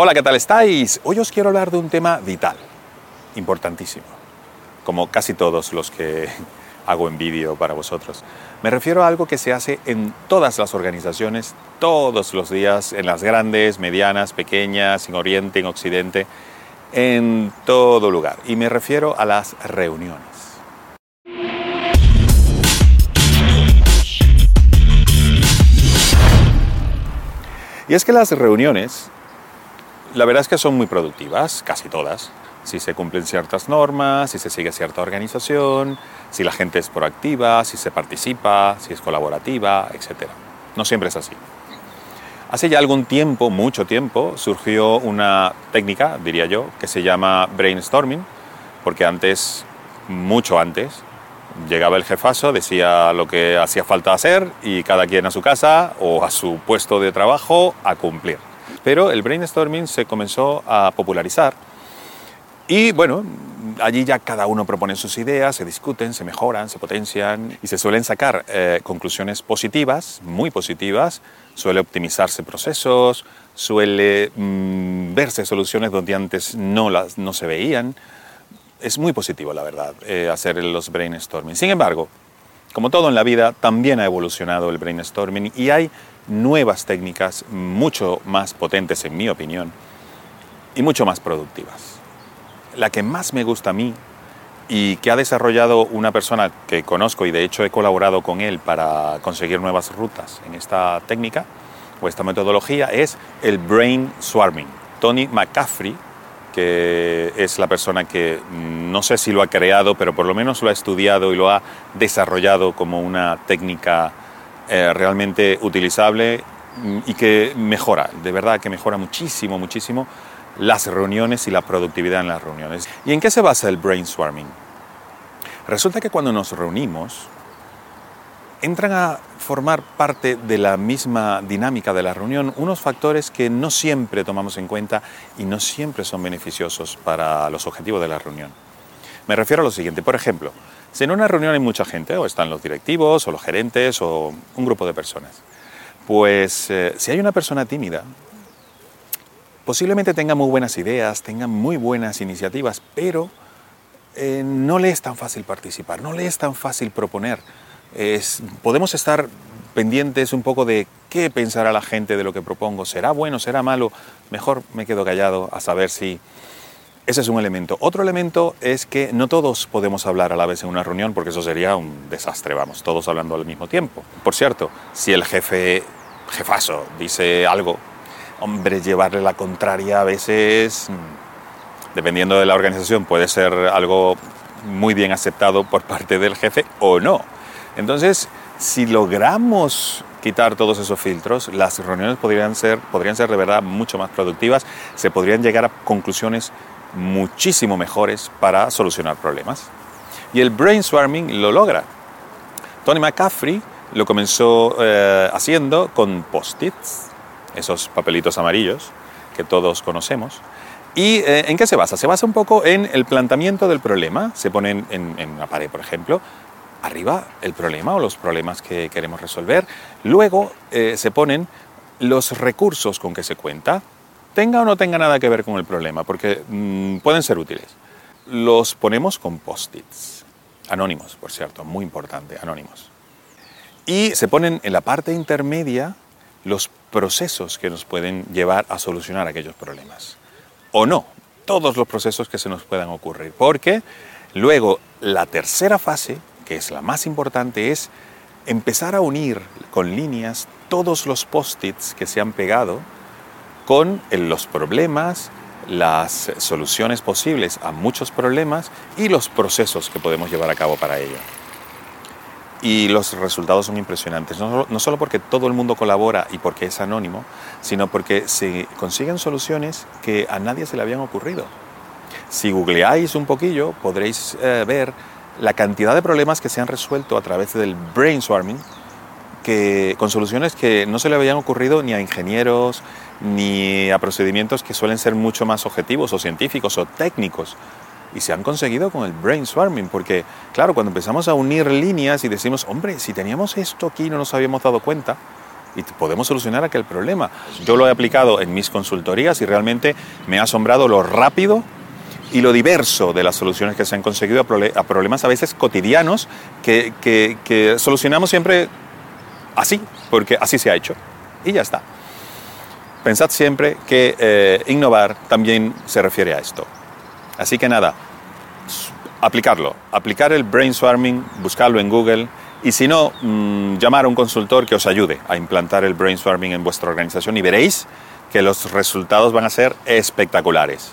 Hola, ¿qué tal estáis? Hoy os quiero hablar de un tema vital, importantísimo, como casi todos los que hago en vídeo para vosotros. Me refiero a algo que se hace en todas las organizaciones, todos los días, en las grandes, medianas, pequeñas, en Oriente, en Occidente, en todo lugar. Y me refiero a las reuniones. Y es que las reuniones la verdad es que son muy productivas, casi todas. Si se cumplen ciertas normas, si se sigue cierta organización, si la gente es proactiva, si se participa, si es colaborativa, etc. No siempre es así. Hace ya algún tiempo, mucho tiempo, surgió una técnica, diría yo, que se llama brainstorming, porque antes, mucho antes, llegaba el jefazo, decía lo que hacía falta hacer y cada quien a su casa o a su puesto de trabajo a cumplir. Pero el brainstorming se comenzó a popularizar y bueno, allí ya cada uno propone sus ideas, se discuten, se mejoran, se potencian y se suelen sacar eh, conclusiones positivas, muy positivas, suele optimizarse procesos, suele mm, verse soluciones donde antes no, las, no se veían. Es muy positivo, la verdad, eh, hacer los brainstorming. Sin embargo, como todo en la vida, también ha evolucionado el brainstorming y hay nuevas técnicas mucho más potentes, en mi opinión, y mucho más productivas. La que más me gusta a mí y que ha desarrollado una persona que conozco y de hecho he colaborado con él para conseguir nuevas rutas en esta técnica o esta metodología es el brain swarming. Tony McCaffrey, que es la persona que no sé si lo ha creado, pero por lo menos lo ha estudiado y lo ha desarrollado como una técnica eh, realmente utilizable y que mejora, de verdad que mejora muchísimo, muchísimo las reuniones y la productividad en las reuniones. ¿Y en qué se basa el brainstorming? Resulta que cuando nos reunimos, entran a formar parte de la misma dinámica de la reunión unos factores que no siempre tomamos en cuenta y no siempre son beneficiosos para los objetivos de la reunión. Me refiero a lo siguiente, por ejemplo, si en una reunión hay mucha gente, o están los directivos, o los gerentes, o un grupo de personas, pues eh, si hay una persona tímida, posiblemente tenga muy buenas ideas, tenga muy buenas iniciativas, pero eh, no le es tan fácil participar, no le es tan fácil proponer. Podemos estar pendientes un poco de qué pensará la gente de lo que propongo, será bueno, será malo, mejor me quedo callado a saber si ese es un elemento. Otro elemento es que no todos podemos hablar a la vez en una reunión porque eso sería un desastre, vamos, todos hablando al mismo tiempo. Por cierto, si el jefe, jefazo, dice algo, hombre, llevarle la contraria a veces, mm, dependiendo de la organización, puede ser algo muy bien aceptado por parte del jefe o no. Entonces, si logramos quitar todos esos filtros, las reuniones podrían ser, podrían ser de verdad mucho más productivas, se podrían llegar a conclusiones muchísimo mejores para solucionar problemas. Y el brainstorming lo logra. Tony McCaffrey lo comenzó eh, haciendo con post-its, esos papelitos amarillos que todos conocemos. ¿Y eh, en qué se basa? Se basa un poco en el planteamiento del problema. Se ponen en, en una pared, por ejemplo, arriba el problema o los problemas que queremos resolver. Luego eh, se ponen los recursos con que se cuenta, tenga o no tenga nada que ver con el problema, porque mm, pueden ser útiles. Los ponemos con post-its, anónimos, por cierto, muy importante, anónimos. Y se ponen en la parte intermedia los procesos que nos pueden llevar a solucionar aquellos problemas. O no, todos los procesos que se nos puedan ocurrir, porque luego la tercera fase, que es la más importante, es empezar a unir con líneas todos los post-its que se han pegado con los problemas, las soluciones posibles a muchos problemas y los procesos que podemos llevar a cabo para ello. Y los resultados son impresionantes, no, no, solo porque todo el mundo colabora y porque es anónimo, sino porque se consiguen soluciones que a nadie se le habían ocurrido. Si googleáis un poquillo, podréis eh, ver la cantidad de problemas que se han resuelto a través del brainstorming, que, con soluciones que no se le habían ocurrido ni a ingenieros, ni a procedimientos que suelen ser mucho más objetivos o científicos o técnicos. Y se han conseguido con el brainstorming, porque claro, cuando empezamos a unir líneas y decimos, hombre, si teníamos esto aquí no nos habíamos dado cuenta, y podemos solucionar aquel problema. Yo lo he aplicado en mis consultorías y realmente me ha asombrado lo rápido y lo diverso de las soluciones que se han conseguido a problemas a veces cotidianos que, que, solucionamos siempre así, porque así se ha hecho. Y ya está. Pensad siempre que eh, innovar también se refiere a esto. Así que nada, aplicarlo, aplicar el brainstorming, buscarlo en Google y si no, mm, llamar a un consultor que os ayude a implantar el brainstorming en vuestra organización y veréis que los resultados van a ser espectaculares.